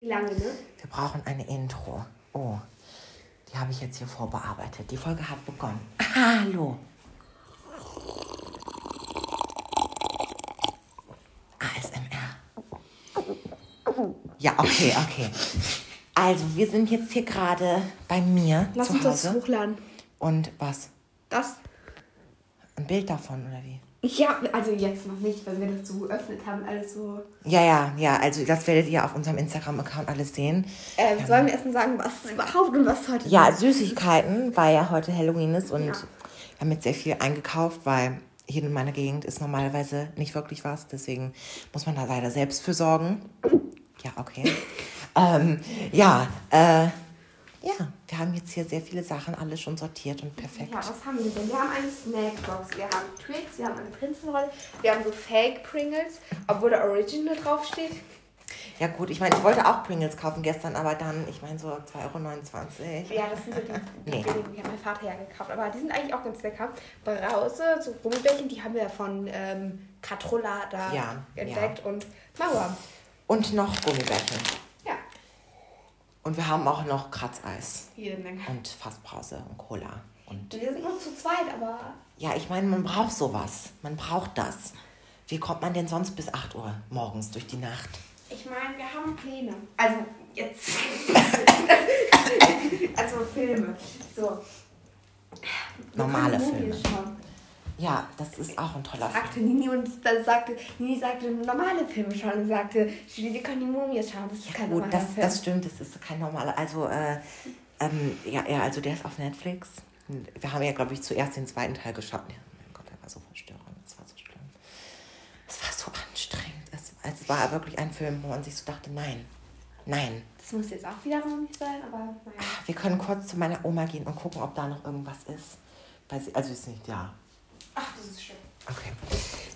Wie lange, ne? Wir brauchen eine Intro. Oh, die habe ich jetzt hier vorbearbeitet. Die Folge hat begonnen. Hallo. ASMR. Ja, okay, okay. Also, wir sind jetzt hier gerade bei mir Lass zu uns das Hause. hochladen. Und was? Das? Ein Bild davon, oder wie? Ja, also jetzt noch nicht, weil wir das so geöffnet haben, alles so. Ja, ja, ja. Also, das werdet ihr auf unserem Instagram-Account alles sehen. Äh, sollen wir erstmal sagen, was überhaupt und was heute Ja, ist? Süßigkeiten, weil ja heute Halloween ist und Ja. wir haben jetzt sehr viel eingekauft, weil hier in meiner Gegend ist normalerweise nicht wirklich was. Deswegen muss man da leider selbst für sorgen. Ja, okay. ähm, ja, äh, ja, wir haben jetzt hier sehr viele Sachen alle schon sortiert und perfekt. Ja, was haben wir denn? Wir haben eine Snackbox, wir haben Twix, wir haben eine Prinzenrolle, wir haben so Fake Pringles, obwohl da Original draufsteht. Ja gut, ich meine, ich wollte auch Pringles kaufen gestern, aber dann, ich meine so 2,29 Euro. Ja, das sind so die, die Nee. billigen, die hat mein Vater ja gekauft. Aber die sind eigentlich auch ganz lecker. Brause, so Gummibärchen, die haben wir ja von ähm, Katrolla da Ja, entdeckt und Mauer. Und noch Gummibärchen. Und wir haben auch noch Kratzeis jede Menge. und Fassbrause und Cola. Und Wir sind nur zu zweit, aber Ja, ich meine, man braucht sowas. Man braucht das. Wie kommt man denn sonst bis 8 Uhr morgens durch die Nacht? ich meine, wir haben Pläne. Also jetzt. also Filme. So. Normale Wir Filme. schauen. Ja, das ist auch ein toller Film. Sagte Nini und dann sagte, Nini sagte normale Filme schauen und sagte, Julie, wir können die Mumie schauen. Das ist kein Gut, normaler das, Film. das stimmt, das ist kein normaler. Also, äh, ähm, ja, ja, also der ist auf Netflix. Wir haben ja, glaube ich, zuerst den zweiten Teil geschaut. Ja, mein Gott, der war so verstörend. Das war so schlimm. Es war so anstrengend. Es, es war wirklich ein Film, wo man sich so dachte, nein, nein. Das muss jetzt auch wieder nicht sein, aber naja. Wir können kurz zu meiner Oma gehen und gucken, ob da noch irgendwas ist. Weil sie, also ist nicht, ja. Ach, das ist schön. Okay.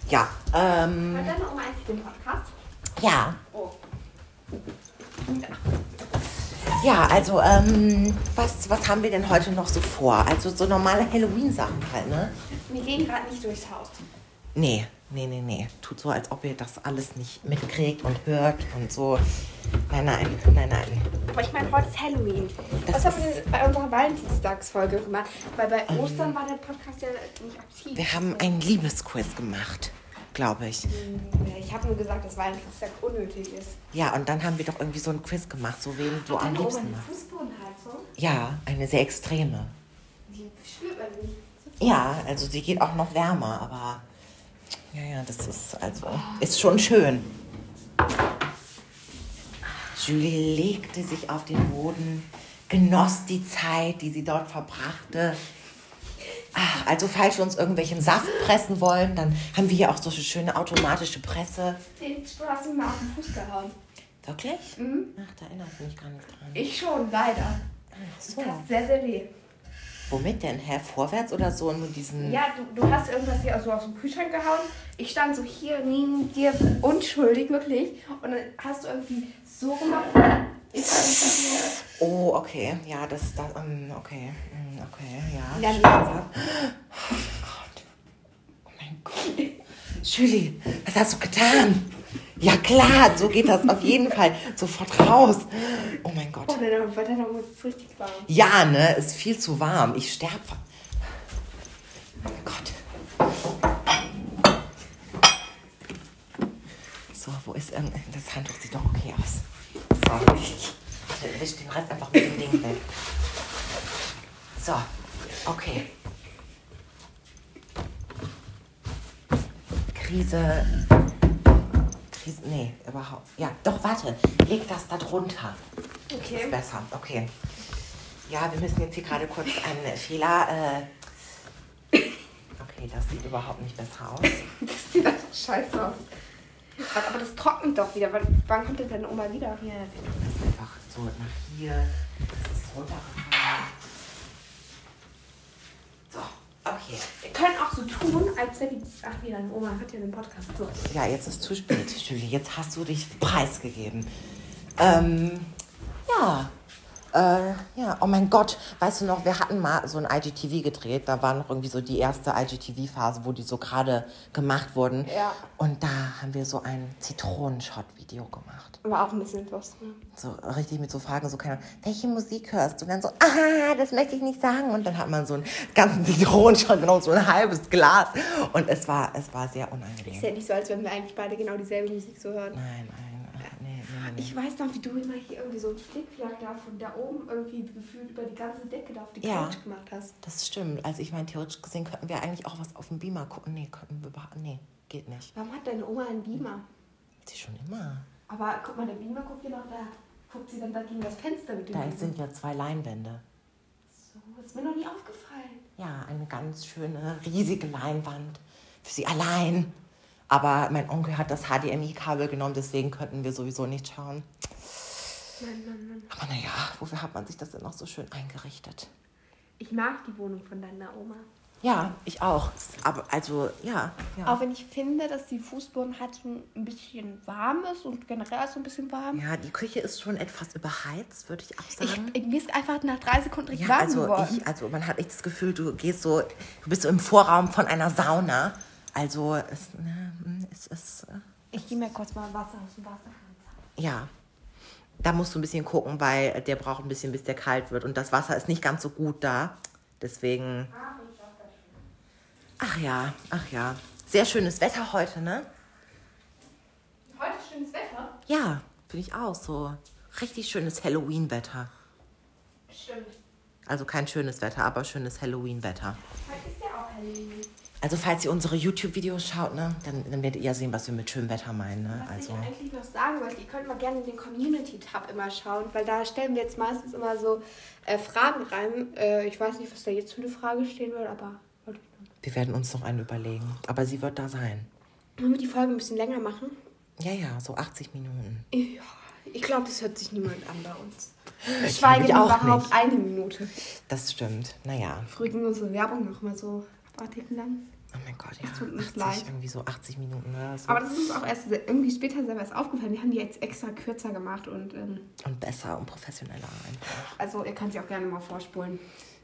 Ja, ähm, Hat deine Oma eigentlich den Podcast? ja. Oh. Ja, also, ähm, was, was haben wir denn heute noch so vor? Also so normale Halloween-Sachen halt, ne? Wir gehen gerade nicht durchs Haus. Nee, nee, nee, nee. Tut so, als ob ihr das alles nicht mitkriegt und hört und so. Nein, nein, nein, nein. Aber ich meine, heute ist Halloween. Das Was haben wir bei unserer Valentinstagsfolge gemacht? Weil bei Ostern war der Podcast ja nicht aktiv. Wir haben ein Liebesquiz gemacht, glaube ich. Ich habe nur gesagt, dass Valentinstag unnötig ist. Ja, und dann haben wir doch irgendwie so ein Quiz gemacht, so wen du am liebsten eine. Fußbodenheizung? Ja, eine sehr extreme. Die spürt man nicht. Ja, also sie geht auch noch wärmer, aber ja, ja, das ist also ist schon schön. Julie legte sich auf den Boden, genoss die Zeit, die sie dort verbrachte. Ach, also falls wir uns irgendwelchen Saft pressen wollen, dann haben wir hier auch so eine schöne automatische Presse. Den hast mal auf den Fuß gehauen. Wirklich? Mhm. Ach, da erinnere ich mich gar nicht dran. Ich schon, leider. Ach Das so. tat sehr, sehr weh. Womit denn? Hä, vorwärts oder so? Nur diesen. Ja, du, du hast irgendwas hier so aus dem Kühlschrank gehauen. Ich stand so hier neben dir, unschuldig, wirklich. Und dann hast du irgendwie so gemacht. Oh, okay. Ja, das, das, ähm, okay. Mm, Okay, ja. Ja, Schmerz. Oh Gott. Oh mein Gott. Julie, was hast du getan? Ja klar, so geht das auf jeden Fall. Sofort raus. Oh mein Gott. Oh, deine, Mutter ist es richtig warm. Ja, ne, ist viel zu warm. Ich sterbe. Oh mein Gott. So, wo ist irgend- das Handtuch? Sieht doch okay aus. So, warte, wisch den Rest einfach mit dem Ding weg. So, okay. Krise. Krise. Nee, überhaupt. Ja, doch, warte. Leg das da drunter. Das ist Okay. besser, okay. Ja, wir müssen jetzt hier gerade kurz einen Fehler. Äh okay, das sieht überhaupt nicht besser aus. Das sieht einfach scheiße aus. Aber das trocknet doch wieder. Wann, wann kommt denn deine Oma wieder? Ja, wir tun das einfach so nach hier. Das ist runtergefallen. So, okay. Wir können auch so tun, als wenn die. Ach nee, deine Oma hat ja den Podcast so. Ja, jetzt ist zu spät, Julie. Jetzt hast du dich preisgegeben. Ähm, ja. Äh, ja, oh mein Gott, weißt du noch, wir hatten mal so ein IGTV gedreht, da war noch irgendwie so die erste IGTV-Phase, wo die so gerade gemacht wurden. Ja. Und da haben wir so ein Zitronenshot-Video gemacht. War auch ein bisschen lustig. Ne? So richtig mit so Fragen, so keine Ahnung, welche Musik hörst du? Und dann so, ah, das möchte ich nicht sagen. Und dann hat man so einen ganzen Zitronenshot genommen, so ein halbes Glas. Und es war, es war sehr unangenehm. Ist ja nicht so, als wenn wir eigentlich beide genau dieselbe Musik so hören. Nein, nein, ach, nee, nee, nee. Ich weiß noch, wie du immer hier irgendwie so einen Flickflack da von da oben irgendwie gefühlt über die ganze Decke da auf die Ja. Couch gemacht hast. Das stimmt. Also ich meine, theoretisch gesehen könnten wir eigentlich auch was auf dem Beamer gucken. Nee, könnten wir überhaupt, nee, geht nicht. Warum hat deine Oma einen Beamer? Sie schon immer. Aber guck mal, der Beamer guckt ja noch da. Guckt sie dann da gegen das Fenster mit dem Da Beamer. sind ja zwei Leinwände. So, das ist mir noch nie aufgefallen. Ja, eine ganz schöne, riesige Leinwand. Für sie allein. Aber mein Onkel hat das HDMI-Kabel genommen, deswegen könnten wir sowieso nicht schauen. Mann, Mann, Mann. Aber naja, wofür hat man sich das denn noch so schön eingerichtet? Ich mag die Wohnung von deiner Oma. Ja, ich auch. Aber also, ja. ja. Auch wenn ich finde, dass die Fußbodenheizung ein bisschen warm ist und generell ist so ein bisschen warm. Ja, die Küche ist schon etwas überheizt, würde ich auch Ich, sagen. ich, mir ist einfach nach drei Sekunden richtig ja, warm also geworden. ich, also man hat echt das Gefühl, du gehst so, du bist so im Vorraum von einer Sauna. Also es, ne, es ist, äh, Ich gehe mir kurz mal Wasser aus dem Wasser. ja. Da musst du ein bisschen gucken, weil der braucht ein bisschen, bis der kalt wird. Und das Wasser ist nicht ganz so gut da. Deswegen. Ach ja, ach ja. Sehr schönes Wetter heute, ne? Heute schönes Wetter. Ja, finde ich auch so. Richtig schönes Halloween-Wetter. Stimmt. Also kein schönes Wetter, aber schönes Halloween-Wetter. Heute ist ja auch Halloween. Also falls ihr unsere YouTube-Videos schaut, ne, dann, dann werdet ihr sehen, was wir mit schönem Wetter meinen. Ne? Was Also, ich eigentlich noch sagen wollte, ihr könnt mal gerne in den Community-Tab immer schauen, weil da stellen wir jetzt meistens immer so äh, Fragen rein. Äh, ich weiß nicht, was da jetzt für eine Frage stehen wird, aber wir werden uns noch eine überlegen. Aber sie wird da sein. Wollen wir die Folge ein bisschen länger machen? Ja, ja, so 80 Minuten. Ja, ich glaube, das hört sich niemand an bei uns. Ich Schweige auch überhaupt nicht. eine Minute. Das stimmt. Naja. Früher ging unsere Werbung noch mal so abartig lang. Oh mein Gott, ja. Es tut uns 80, leid. irgendwie so 80 Minuten oder so. Aber das ist uns auch erst irgendwie später selber erst aufgefallen. Wir haben die jetzt extra kürzer gemacht und ähm, und besser und professioneller einfach. also ihr könnt sie auch gerne mal vorspulen.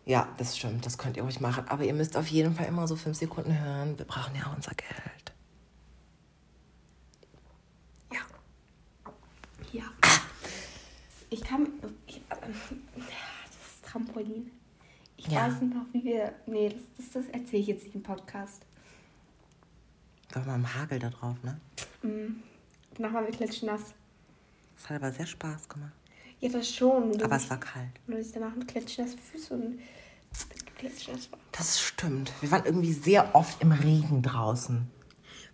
Ja, das stimmt. Das könnt ihr ruhig machen. Aber ihr müsst auf jeden Fall immer so 5 Sekunden hören. Wir brauchen ja unser Geld. Ja. Ja. Ich kann. Ich, äh, das ist Trampolin. Ich Ja. weiß noch, wie wir. Nee, das, das, das erzähle ich jetzt nicht im Podcast. War mal im Hagel da drauf, ne? Mhm. Danach waren wir klitschnass. Das hat aber sehr Spaß gemacht. Ja, das schon. Aber es war kalt. Nur dass ich danach mit klitschnasse Füße und klitschnass war. Das stimmt. Wir waren irgendwie sehr oft im Regen draußen.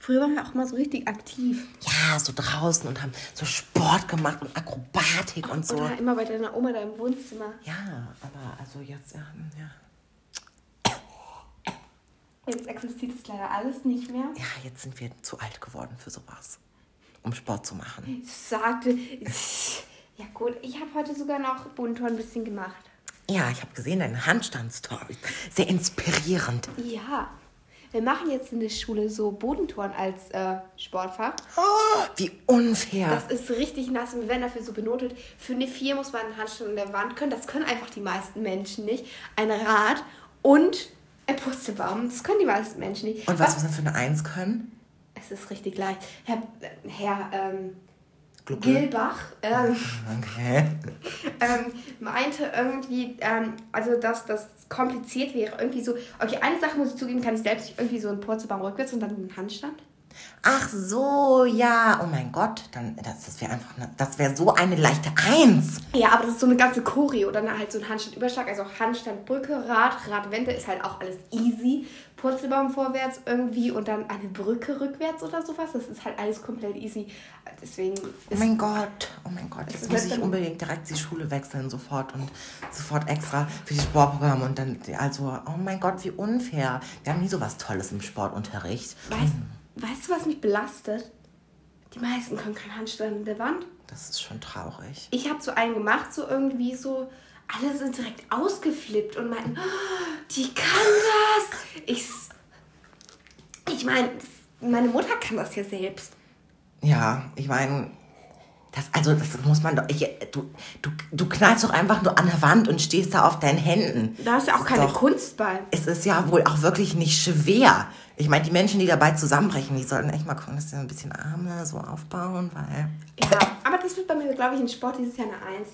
Früher waren wir auch mal so richtig aktiv. Ja, so draußen und haben so Sport gemacht und Akrobatik und so. Oder immer bei deiner Oma da im Wohnzimmer. Ja, aber also jetzt, ja, hm, ja. Jetzt existiert es leider alles nicht mehr. Ja, jetzt sind wir zu alt geworden für sowas. Um Sport zu machen. Ich sagte. Ja, gut, ich habe heute sogar noch Bodentor ein bisschen gemacht. Ja, ich habe gesehen, deine Handstandsstory. Sehr inspirierend. Ja. Wir machen jetzt in der Schule so Bodentouren als äh, Sportfach. Oh, wie unfair. Das ist richtig nass und wir werden dafür so benotet. Für eine 4 muss man einen Handstand in der Wand können. Das können einfach die meisten Menschen nicht. Ein Rad und ein Purzelbaum. Das können die meisten Menschen nicht. und was muss man für eine Eins können? Es ist richtig leicht. Herr, Herr ähm, Glucke. Gilbach ähm, Okay. ähm, meinte irgendwie, ähm, also dass das kompliziert wäre. Irgendwie so, okay, eine Sache muss ich zugeben, kann ich selbst irgendwie so einen Purzelbaum rückwärts und dann einen Handstand. Ach so, ja. Oh mein Gott, dann das, das wäre einfach, eine, das wäre so eine leichte Eins. Ja, aber das ist so eine ganze Choreo. Dann halt so ein Handstand-Überschlag, also Handstand-Brücke, Rad, Radwende ist halt auch alles easy. Purzelbaum vorwärts irgendwie und dann eine Brücke rückwärts oder sowas. Das ist halt alles komplett easy. Deswegen Oh mein Gott, oh mein Gott, jetzt muss ich unbedingt direkt die Schule wechseln, sofort und sofort extra für die Sportprogramme und dann, also, oh mein Gott, wie unfair. Wir haben nie so was Tolles im Sportunterricht. Weißt, weißt du, was mich belastet? Die meisten können keinen Handstand in der Wand. Das ist schon traurig. Ich habe so einen gemacht, so irgendwie so, alle sind direkt ausgeflippt und meinten, "Oh, die kann das. Ich, ich meine, meine Mutter kann das ja selbst. Ja, ich meine, Das, also, das muss man doch. Ich, du, du, du knallst doch einfach nur an der Wand und stehst da auf deinen Händen. Da ist ja auch keine doch, Kunst bei. Es ist ja wohl auch wirklich nicht schwer. Ich meine, die Menschen, die dabei zusammenbrechen, die sollten echt mal gucken, dass sie ein bisschen Arme so aufbauen, weil. Ja, aber das wird bei mir, glaube ich, in Sport dieses Jahr eine Eins.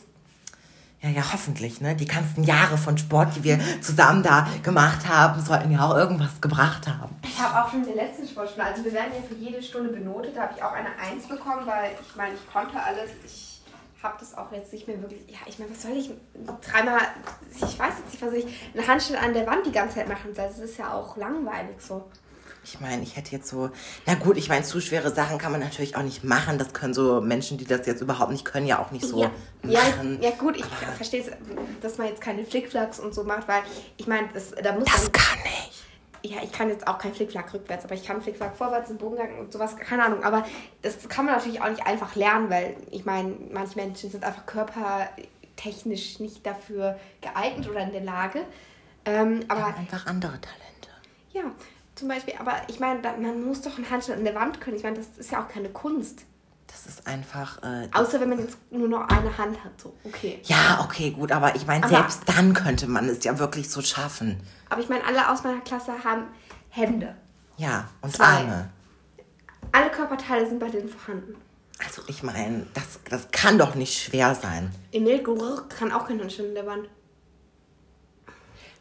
Ja, ja, hoffentlich, ne? Die ganzen Jahre von Sport, die wir zusammen da gemacht haben, sollten ja auch irgendwas gebracht haben. Ich habe auch schon in der letzten Sportstunde, also wir werden ja für jede Stunde benotet, da habe ich auch eine Eins bekommen, weil ich meine, ich konnte alles, ich habe das auch jetzt nicht mehr wirklich, ja, ich meine, was soll ich dreimal, ich weiß jetzt nicht, was ich, eine Handstand an der Wand die ganze Zeit machen soll, das ist ja auch langweilig so. Ich meine, ich hätte jetzt so, na gut, ich meine, zu schwere Sachen kann man natürlich auch nicht machen. Das können so Menschen, die das jetzt überhaupt nicht können, ja auch nicht so ja. machen. Ja, ja gut, ich verstehe es, dass man jetzt keine Flickflacks und so macht, weil ich meine, das, da muss das man, kann ich. Ja, ich kann jetzt auch kein Flickflack rückwärts, aber ich kann Flickflack vorwärts, einen Bogengang und sowas, keine Ahnung. Aber das kann man natürlich auch nicht einfach lernen, weil ich meine, manche Menschen sind einfach körpertechnisch nicht dafür geeignet oder in der Lage. Ähm, aber Ja, einfach andere Talente. ja, zum Beispiel, aber ich meine, man muss doch einen Handstand an der Wand können. Ich meine, das ist ja auch keine Kunst. Das ist einfach. Äh, Außer wenn man jetzt nur noch eine Hand hat, so, okay. ja, okay, gut, aber ich meine, selbst dann könnte man es ja wirklich so schaffen. Aber ich meine, alle aus meiner Klasse haben Hände. Ja, und Zwei. Arme. Alle Körperteile sind bei denen vorhanden. Also ich meine, das, das kann doch nicht schwer sein. Emil Gurr kann auch keinen Handstand an der Wand.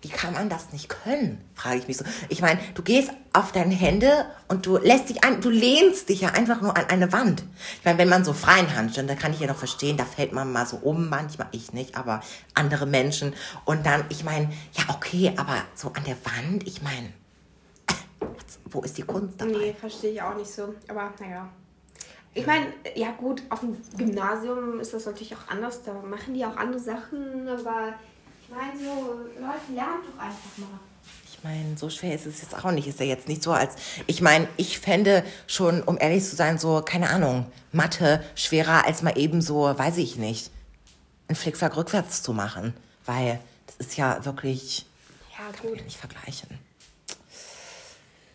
Wie kann man das nicht können? Frage ich mich so. Ich meine, du gehst auf deine Hände und du lässt dich ein, du lehnst dich ja einfach nur an eine Wand. Ich meine, wenn man so freien Handstand, da kann ich ja noch verstehen, da fällt man mal so um, manchmal ich nicht, aber andere Menschen. Und dann, ich meine, ja okay, aber so an der Wand, ich meine, wo ist die Kunst dabei? Nee, verstehe ich auch nicht so. Aber naja. Ich meine, ja gut, auf dem Gymnasium ist das natürlich auch anders. Da machen die auch andere Sachen. Aber ich meine, so Leute lernen doch einfach mal. Ich meine, so schwer ist es jetzt auch nicht. Ist ja jetzt nicht so, als. Ich meine, ich fände schon, um ehrlich zu sein, so, keine Ahnung, Mathe schwerer als mal eben so, weiß ich nicht, einen Flickflack rückwärts zu machen. Weil das ist ja wirklich. Ja, Kann gut. ich nicht vergleichen.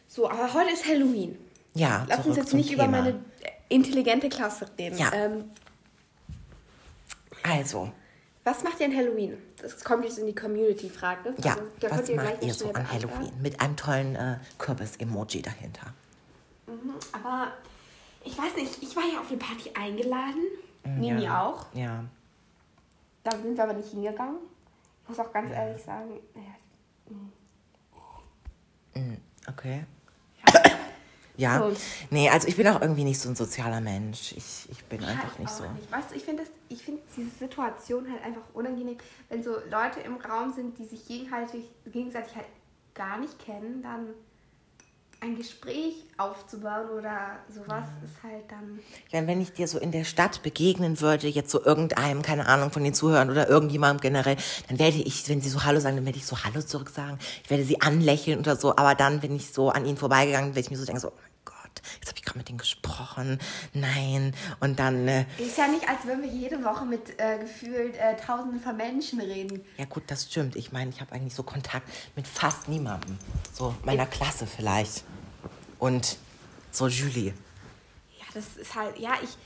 So, aber heute ist Halloween. Ja, Lass uns jetzt nicht über Thema. meine intelligente Klasse reden. Ja. Ähm, Also, was macht ihr an Halloween? Das kommt jetzt in die Community-Frage. ja, Also, da was könnt ihr macht ihr so an. Halloween? Mit einem tollen äh, Kürbis-Emoji dahinter. Aber ich weiß nicht, ich war ja auf eine Party eingeladen. Nini Mhm, ja. auch. Ja. Da sind wir aber nicht hingegangen. Ich muss auch ganz ehrlich sagen, naja, Okay. Ja. So. Nee, also ich bin auch irgendwie nicht so ein sozialer Mensch. Ich, ich bin einfach halt nicht so. Nicht. Weißt du, ich finde finde diese Situation halt einfach unangenehm, wenn so Leute im Raum sind, die sich gegenseitig, gegenseitig halt gar nicht kennen, dann ein Gespräch aufzubauen oder sowas ist halt dann. Meine, wenn ich dir so in der Stadt begegnen würde, jetzt so irgendeinem, keine Ahnung, von den Zuhörern oder irgendjemandem generell, dann werde ich, wenn sie so Hallo sagen, dann werde ich so Hallo zurück sagen. Ich werde sie anlächeln oder so. Aber dann, wenn ich so an ihnen vorbeigegangen bin, werde ich mir so denken, so, jetzt habe ich gerade mit denen gesprochen. Nein. Und dann, äh, Ist ja nicht, als würden wir jede Woche mit äh, gefühlt äh, tausenden von Menschen reden. ja gut, das stimmt. Ich meine, ich habe eigentlich so Kontakt mit fast niemandem. So meiner Klasse vielleicht. Und so Julie. Ja, das ist halt, ja, ich,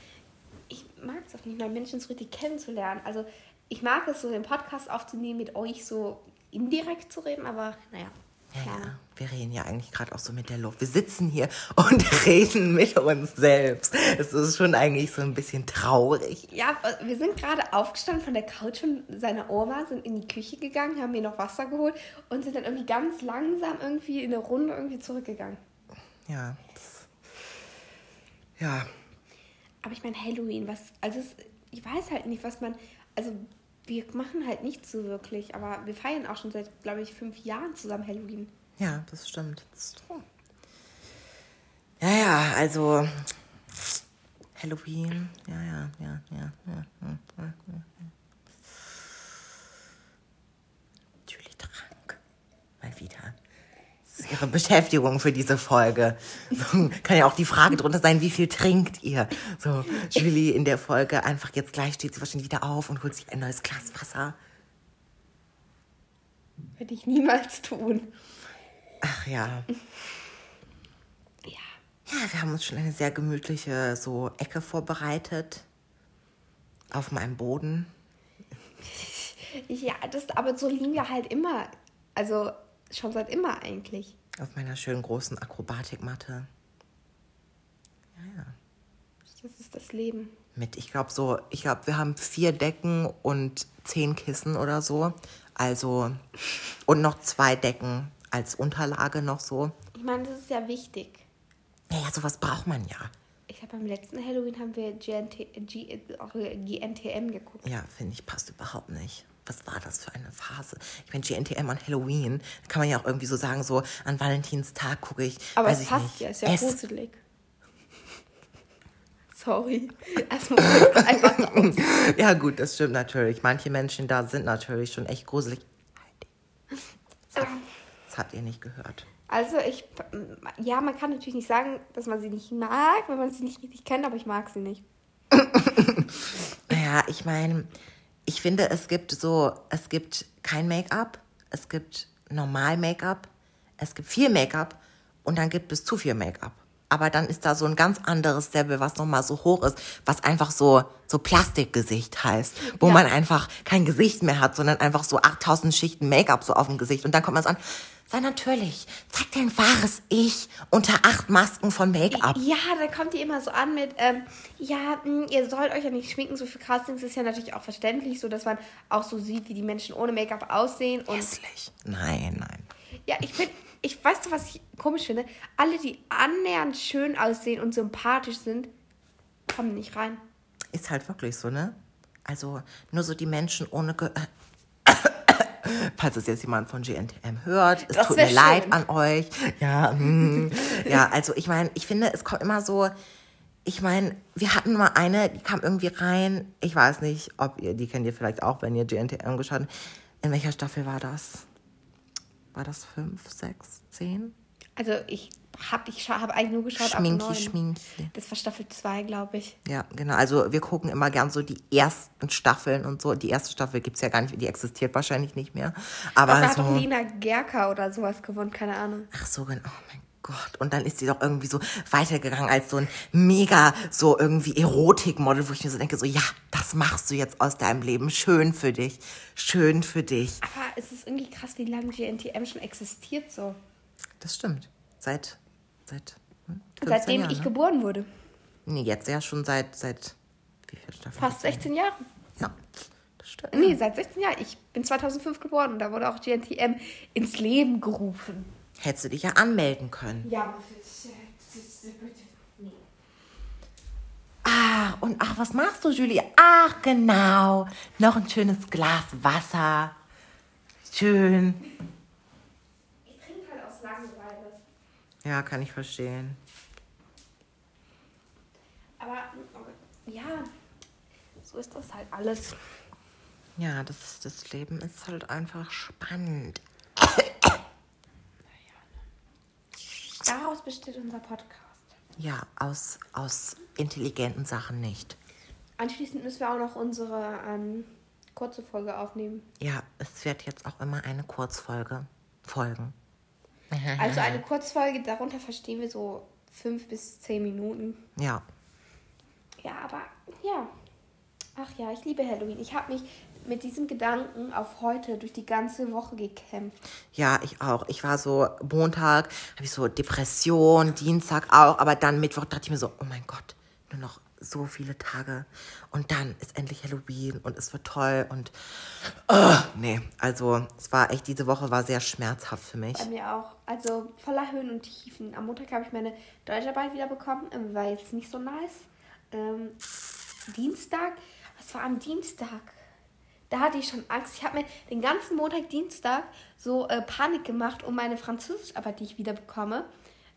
ich mag es auch nicht mal, Menschen so richtig kennenzulernen. Also ich mag es so, den Podcast aufzunehmen, mit euch so indirekt zu reden, aber naja. Ja, Ja. Wir reden ja eigentlich gerade auch so mit der Luft. Wir sitzen hier und reden mit uns selbst. Es ist schon eigentlich so ein bisschen traurig. Ja, wir sind gerade aufgestanden von der Couch von seiner Oma, sind in die Küche gegangen, haben mir noch Wasser geholt und sind dann irgendwie ganz langsam irgendwie in eine Runde irgendwie zurückgegangen. Ja. Ja. Aber ich meine, Halloween, was, also es, ich weiß halt nicht, was man, also wir machen halt nichts so wirklich, aber wir feiern auch schon seit, glaube ich, fünf Jahren zusammen Halloween. Ja, das stimmt. Das ist true. Ja, ja, also Halloween. Ja, ja, ja, ja, ja. ja, ja, ja. Julie trank. Mal wieder. Das ist ihre Beschäftigung für diese Folge. So, kann ja auch die Frage drunter sein, wie viel trinkt ihr? So, Julie in der Folge einfach jetzt gleich steht sie wahrscheinlich wieder auf und holt sich ein neues Glas Wasser. Würde ich niemals tun. Ach ja. Ja. Ja, wir haben uns schon eine sehr gemütliche so Ecke vorbereitet. Auf meinem Boden. Ja, das, aber so liegen wir halt immer. Also schon seit immer eigentlich. Auf meiner schönen großen Akrobatikmatte. Ja, ja. Das ist das Leben. Mit, ich glaube so, ich glaube, wir haben vier Decken und zehn Kissen oder so. Also, und noch zwei Decken als Unterlage noch so. Ich meine, das ist ja wichtig. Naja, sowas braucht man ja. Ich habe beim letzten Halloween haben wir GNT, G, äh, GNTM geguckt. Ja, finde ich, passt überhaupt nicht. Was war das für eine Phase? Ich meine, GNTM an Halloween, kann man ja auch irgendwie so sagen, so an Valentinstag gucke ich. Aber es passt nicht. ja, ist ja es, gruselig. Sorry. Muss einfach raus. Ja, gut, das stimmt natürlich. Manche Menschen da sind natürlich schon echt gruselig. Das habt ihr nicht gehört. Also ich, ja, man kann natürlich nicht sagen, dass man sie nicht mag, wenn man sie nicht richtig kennt, aber ich mag sie nicht. Naja, ich meine, ich finde, es gibt so, es gibt kein Make-up, es gibt normal Make-up, es gibt viel Make-up und dann gibt es zu viel Make-up. Aber dann ist da so ein ganz anderes Level, was nochmal so hoch ist, was einfach so, so Plastikgesicht heißt, wo Ja. man einfach kein Gesicht mehr hat, sondern einfach so 8000 Schichten Make-up so auf dem Gesicht. Und dann kommt man so an, sei natürlich, zeig dein wahres Ich unter acht Masken von Make-up. Ja, da kommt die immer so an mit, ähm, ja, mh, ihr sollt euch ja nicht schminken, so für Castings ist ja natürlich auch verständlich, so dass man auch so sieht, wie die Menschen ohne Make-up aussehen. Und Hässlich. Nein, nein. ja, ich finde, ich weiß du, was ich komisch finde? Alle, die annähernd schön aussehen und sympathisch sind, kommen nicht rein. Ist halt wirklich so, ne? Also nur so die Menschen ohne Ge Falls es jetzt jemand von GNTM hört, es Das tut mir leid schön. an euch. Ja, mm, ja, also ich meine, ich finde, es kommt immer so. Ich meine, wir hatten mal eine, die kam irgendwie rein. Ich weiß nicht, ob ihr, die kennt ihr vielleicht auch, wenn ihr GNTM geschaut habt. In welcher Staffel war das? War das fünf, sechs, zehn? Also ich habe ich hab eigentlich nur geschaut Schminki, ab neun. Schminki. Das war Staffel 2, glaube ich. Ja, genau. Also wir gucken immer gern so die ersten Staffeln und so. Die erste Staffel gibt's ja gar nicht, die existiert wahrscheinlich nicht mehr. Aber da hat so, doch Lena Gerker oder sowas gewonnen, keine Ahnung. ach so, genau. Oh mein Gott. Und dann ist sie doch irgendwie so weitergegangen als so ein mega so irgendwie Erotikmodel, wo ich mir so denke, so ja, das machst du jetzt aus deinem Leben. Schön für dich. Schön für dich. Aber es ist irgendwie krass, wie lange GNTM schon existiert so. Das stimmt. Seit, seit, hm, 15 Seitdem Jahren, ich ne? geboren wurde. Nee, jetzt ja schon seit, seit, wie viel Staffeln? Fast 16 Jahre. Ja, das stimmt. Nee, seit 16 Jahren. Ich bin 2005 geboren und da wurde auch GNTM ins Leben gerufen. Hättest du dich ja anmelden können. Ja, nee. Ah, und ach, was machst du, Julie? Ach, genau. Noch ein schönes Glas Wasser. Schön. Ich trinke halt aus Langeweile. Ja, kann ich verstehen. Aber ja, so ist das halt alles. Ja, das, das Leben ist halt einfach spannend. Daraus besteht unser Podcast. Ja, aus, aus intelligenten Sachen nicht. Anschließend müssen wir auch noch unsere ähm, kurze Folge aufnehmen. Ja, es wird jetzt auch immer eine Kurzfolge folgen. Also eine Kurzfolge, darunter verstehen wir so fünf bis zehn Minuten. Ja, Ja, aber ja. Ach ja, ich liebe Halloween. Ich habe mich mit diesem Gedanken auf heute durch die ganze Woche gekämpft. ja, ich auch. Ich war so Montag, habe ich so Depression, Dienstag auch, aber dann Mittwoch dachte ich mir so, oh mein Gott, nur noch so viele Tage und dann ist endlich Halloween und es wird toll und oh, nee, also es war echt diese Woche war sehr schmerzhaft für mich. Bei mir auch. Also voller Höhen und Tiefen. Am Montag habe ich meine Deutscharbeit wieder bekommen. ähm, War jetzt nicht so nice. Ähm, Dienstag. Was war am Dienstag? Da hatte ich schon Angst. Ich habe mir den ganzen Montag, Dienstag so äh, Panik gemacht um meine Französischarbeit, die ich wieder bekomme.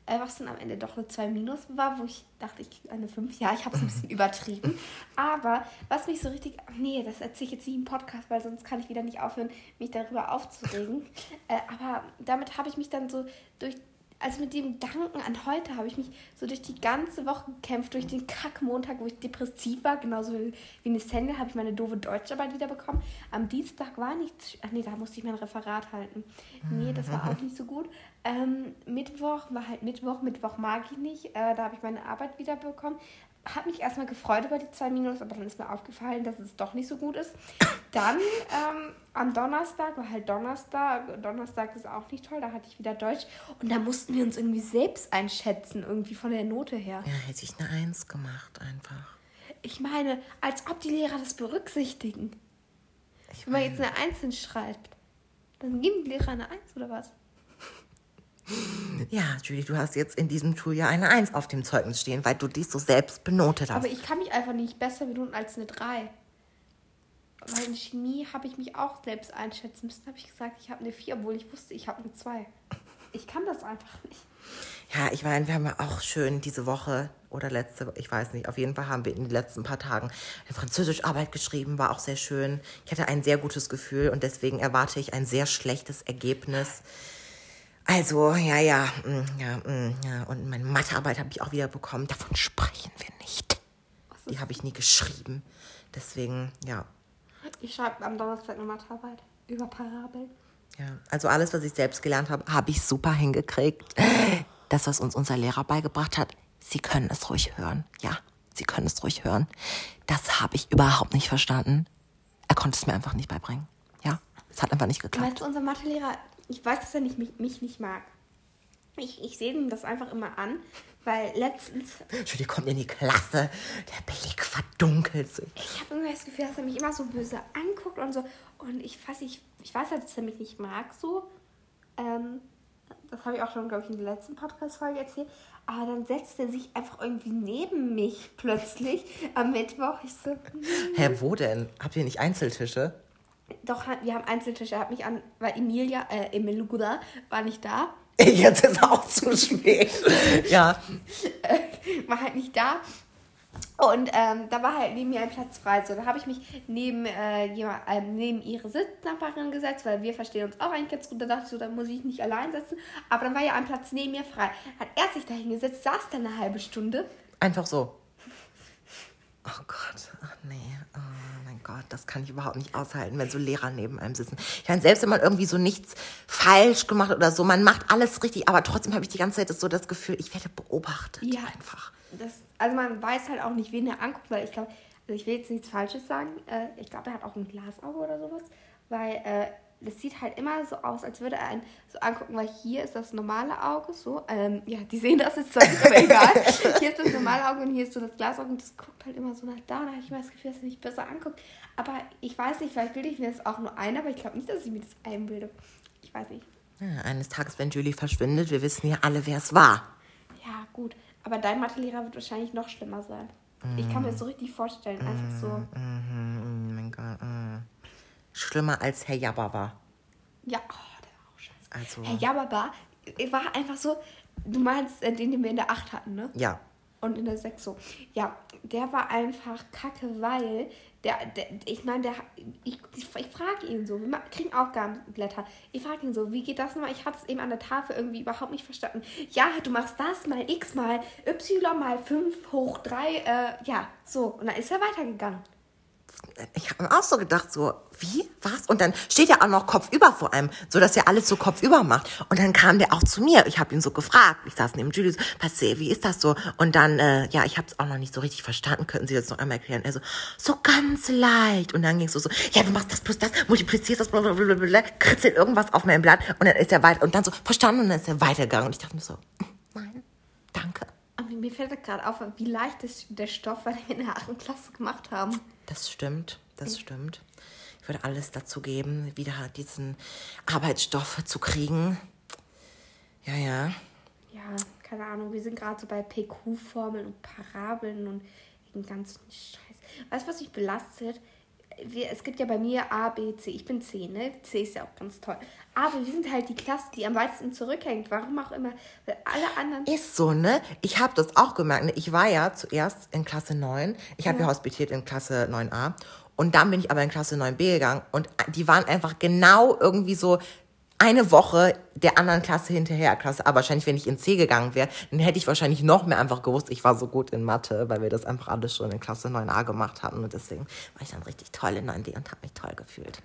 Äh, was dann am Ende doch eine 2 Minus war, wo ich dachte, ich kriege eine 5. Ja, ich habe es ein bisschen übertrieben. Aber was mich so richtig. Nee, das erzähle ich jetzt nicht im Podcast, weil sonst kann ich wieder nicht aufhören, mich darüber aufzuregen. Äh, aber damit habe ich mich dann so durch. Also mit dem Gedanken an heute habe ich mich so durch die ganze Woche gekämpft, durch den Kackmontag, wo ich depressiv war, genauso wie wie eine Sende, habe ich meine doofe Deutscharbeit wieder bekommen. Am Dienstag war nichts. Ach nee, da musste ich mein Referat halten. Nee, das war auch nicht so gut. Ähm, Mittwoch war halt Mittwoch. Mittwoch mag ich nicht. Äh, da habe ich meine Arbeit wieder bekommen. Habe mich erstmal gefreut über die zwei Minus, aber dann ist mir aufgefallen, dass es doch nicht so gut ist. Dann ähm, am Donnerstag war halt Donnerstag. Donnerstag ist auch nicht toll, da hatte ich wieder Deutsch. Und da mussten wir uns irgendwie selbst einschätzen, irgendwie von der Note her. Ja, hätte ich eine Eins gemacht einfach. Ich meine, als ob die Lehrer das berücksichtigen. Ich Wenn man jetzt eine Eins hinschreibt, dann geben die Lehrer eine Eins oder was? Ja, Julie, du hast jetzt in diesem Schuljahr eine Eins auf dem Zeugnis stehen, weil du dies so selbst benotet hast. Aber ich kann mich einfach nicht besser benoten als eine 3. Weil in Chemie habe ich mich auch selbst einschätzen müssen. habe ich gesagt, ich habe eine 4, obwohl ich wusste, ich habe eine 2. Ich kann das einfach nicht. Ja, ich meine, wir haben ja auch schön diese Woche oder letzte, ich weiß nicht, auf jeden Fall haben wir in den letzten paar Tagen eine Französischarbeit geschrieben, war auch sehr schön. Ich hatte ein sehr gutes Gefühl und deswegen erwarte ich ein sehr schlechtes Ergebnis. Also, ja, ja, mm, ja, mm, ja. Und meine Mathearbeit habe ich auch wieder bekommen. Davon sprechen wir nicht. Die habe ich nie geschrieben. Deswegen, ja. Ich schreibe am Donnerstag eine Mathearbeit über Parabeln. Ja, also alles, was ich selbst gelernt habe, habe ich super hingekriegt. Das, was uns unser Lehrer beigebracht hat, Sie können es ruhig hören. Ja, Sie können es ruhig hören. Das habe ich überhaupt nicht verstanden. Er konnte es mir einfach nicht beibringen. Ja, es hat einfach nicht geklappt. Weißt du, unser Mathelehrer ich weiß, dass er nicht, mich, mich nicht mag. Ich, ich sehe ihm das einfach immer an, weil letztens. Julie kommt in die Klasse, der Blick verdunkelt sich. Ich habe irgendwie das Gefühl, dass er mich immer so böse anguckt und so. Und ich weiß, ich, ich weiß halt, dass er mich nicht mag so. Ähm, das habe ich auch schon, glaube ich, in der letzten Podcast-Folge erzählt. Aber dann setzt er sich einfach irgendwie neben mich plötzlich am Mittwoch. Ich so. Hä, wo denn? Habt ihr nicht Einzeltische? Doch, wir haben Einzeltische. Er hat mich an, weil Emilia, äh, Emiluguda war nicht da. Jetzt ist auch zu spät. ja. war halt nicht da. Und ähm, da war halt neben mir ein Platz frei. So, da habe ich mich neben, äh, jemand, äh, neben ihre Sitznachbarin gesetzt, weil wir verstehen uns auch eigentlich ganz gut. Da dachte ich so, da muss ich nicht allein sitzen. Aber dann war ja ein Platz neben mir frei. Hat er sich da hingesetzt, saß dann eine halbe Stunde. Einfach so. Oh Gott, ach nee. Oh Gott, das kann ich überhaupt nicht aushalten, wenn so Lehrer neben einem sitzen. Ich meine, selbst wenn man irgendwie so nichts falsch gemacht oder so, man macht alles richtig, aber trotzdem habe ich die ganze Zeit so das Gefühl, ich werde beobachtet. Ja, einfach. Das, also man weiß halt auch nicht, wen er anguckt, weil ich glaube, also ich will jetzt nichts Falsches sagen. Äh, ich glaube, er hat auch ein Glasauge oder sowas, weil äh, das sieht halt immer so aus, als würde er einen so angucken, weil hier ist das normale Auge so. Ähm, ja, die sehen das jetzt zwar nicht, aber egal. Hier ist das normale Auge und hier ist so das Glasauge und das guckt halt immer so nach da. Da habe ich immer das Gefühl, dass er sich besser anguckt. Aber ich weiß nicht, vielleicht bilde ich mir das auch nur ein, aber ich glaube nicht, dass ich mir das einbilde. Ich weiß nicht. Ja, eines Tages, wenn Julie verschwindet, wir wissen ja alle, wer es war. Ja, gut. Aber dein Mathelehrer wird wahrscheinlich noch schlimmer sein. Mm. Ich kann mir das so richtig vorstellen. Einfach so. Mm, mm, mein Gott. Mm schlimmer als Herr Jabba war. Ja, oh, der war auch scheiße. Also, Herr Jabba war einfach so, du meinst den, den wir in der 8 hatten, ne? Ja. Und in der 6 so. Ja, der war einfach kacke, weil der, der ich meine, der, ich, ich, ich frage ihn so, wir kriegen Aufgabenblätter. Ich frage ihn so, wie geht das nochmal? Ich hatte es eben an der Tafel irgendwie überhaupt nicht verstanden. Ja, du machst das mal x mal y mal 5 hoch 3, äh, ja, so. Und dann ist er weitergegangen ich habe mir auch so gedacht, so, wie, was? Und dann steht er auch noch kopfüber vor allem, so dass er alles so kopfüber macht. Und dann kam der auch zu mir. Ich habe ihn so gefragt. Ich saß neben Julius, Passé, wie ist das so? Und dann, äh, ja, ich habe es auch noch nicht so richtig verstanden. Könnten Sie das noch einmal erklären? Er so, so ganz leicht. Und dann ging es so, so, ja, du machst das plus das, multiplizierst das, blablabla, kritzelt irgendwas auf meinem Blatt. Und dann ist er weiter, und dann so, verstanden, und dann ist er weitergegangen. Und ich dachte mir so, nein, danke. Aber mir fällt gerade auf, wie leicht ist der Stoff, weil wir in der achten Klasse gemacht haben. Das stimmt, das stimmt. Ich würde alles dazu geben, wieder diesen Arbeitsstoff zu kriegen. Ja, ja. Ja, keine Ahnung. Wir sind gerade so bei PQ-Formeln und Parabeln und den ganzen Scheiß. Weißt du, was mich belastet? Wir, es gibt ja bei mir A, B, C. Ich bin C, ne? C ist ja auch ganz toll. Aber wir sind halt die Klasse, die am weitesten zurückhängt. Warum auch immer. Weil alle anderen. Ist so, ne? Ich habe das auch gemerkt. Ne? Ich war ja zuerst in Klasse 9. Ich habe ja. ja hospitiert in Klasse 9a. Und dann bin ich aber in Klasse 9b gegangen. Und die waren einfach genau irgendwie so eine Woche der anderen Klasse hinterher. Klasse Aber wahrscheinlich, wenn ich in C gegangen wäre, dann hätte ich wahrscheinlich noch mehr einfach gewusst, ich war so gut in Mathe, weil wir das einfach alles schon in Klasse 9a gemacht hatten. Und deswegen war ich dann richtig toll in 9D und habe mich toll gefühlt.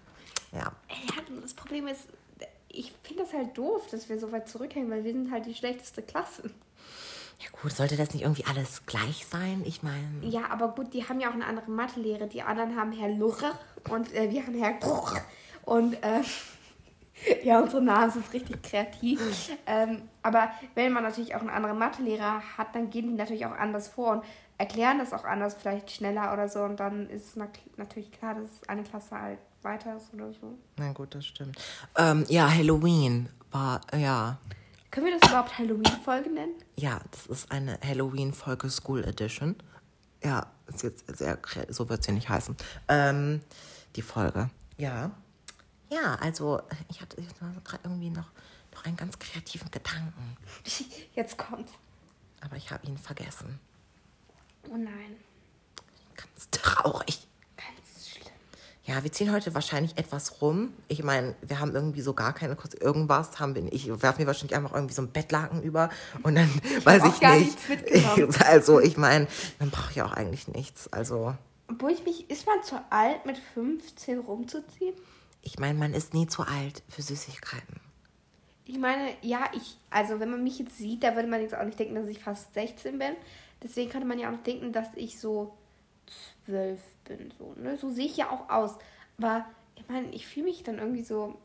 Ja. ja das Problem ist, ich finde das halt doof, dass wir so weit zurückhängen, weil wir sind halt die schlechteste Klasse. Ja gut, sollte das nicht irgendwie alles gleich sein? Ich meine. Ja, aber gut, die haben ja auch eine andere Mathelehre. Die anderen haben Herr Lurre und äh, wir haben Herr Bruch. Und äh, ja, unsere Namen sind richtig kreativ. ähm, aber wenn man natürlich auch einen anderen Mathelehrer hat, dann gehen die natürlich auch anders vor und erklären das auch anders, vielleicht schneller oder so. Und dann ist es nat natürlich klar, dass eine Klasse halt weiter ist oder so. Na gut, das stimmt. Ähm, ja, Halloween war, ja. Können wir das überhaupt Halloween-Folge nennen? Ja, das ist eine Halloween-Folge School Edition. Ja, ist jetzt sehr, so wird sie nicht heißen. Ähm, die Folge. Ja. Ja, also ich hatte gerade irgendwie noch, noch einen ganz kreativen Gedanken. Jetzt kommt. Aber ich habe ihn vergessen. Oh nein. Ganz traurig. Ganz schlimm. Ja, wir ziehen heute wahrscheinlich etwas rum. Ich meine, wir haben irgendwie so gar keine Kost irgendwas haben wir. Ich werfe mir wahrscheinlich einfach irgendwie so ein Bettlaken über und dann ich weiß ich gar nicht. mitgenommen. Also ich meine, dann brauche ich auch eigentlich nichts. Also Obwohl ich mich, ist man zu alt, mit 15 rumzuziehen? Ich meine, man ist nie zu alt für Süßigkeiten. Ich meine, ja, ich, also wenn man mich jetzt sieht, da würde man jetzt auch nicht denken, dass ich fast 16 bin. Deswegen könnte man ja auch denken, dass ich so 12 bin. So, ne? so sehe ich ja auch aus. Aber ich meine, ich fühle mich dann irgendwie so.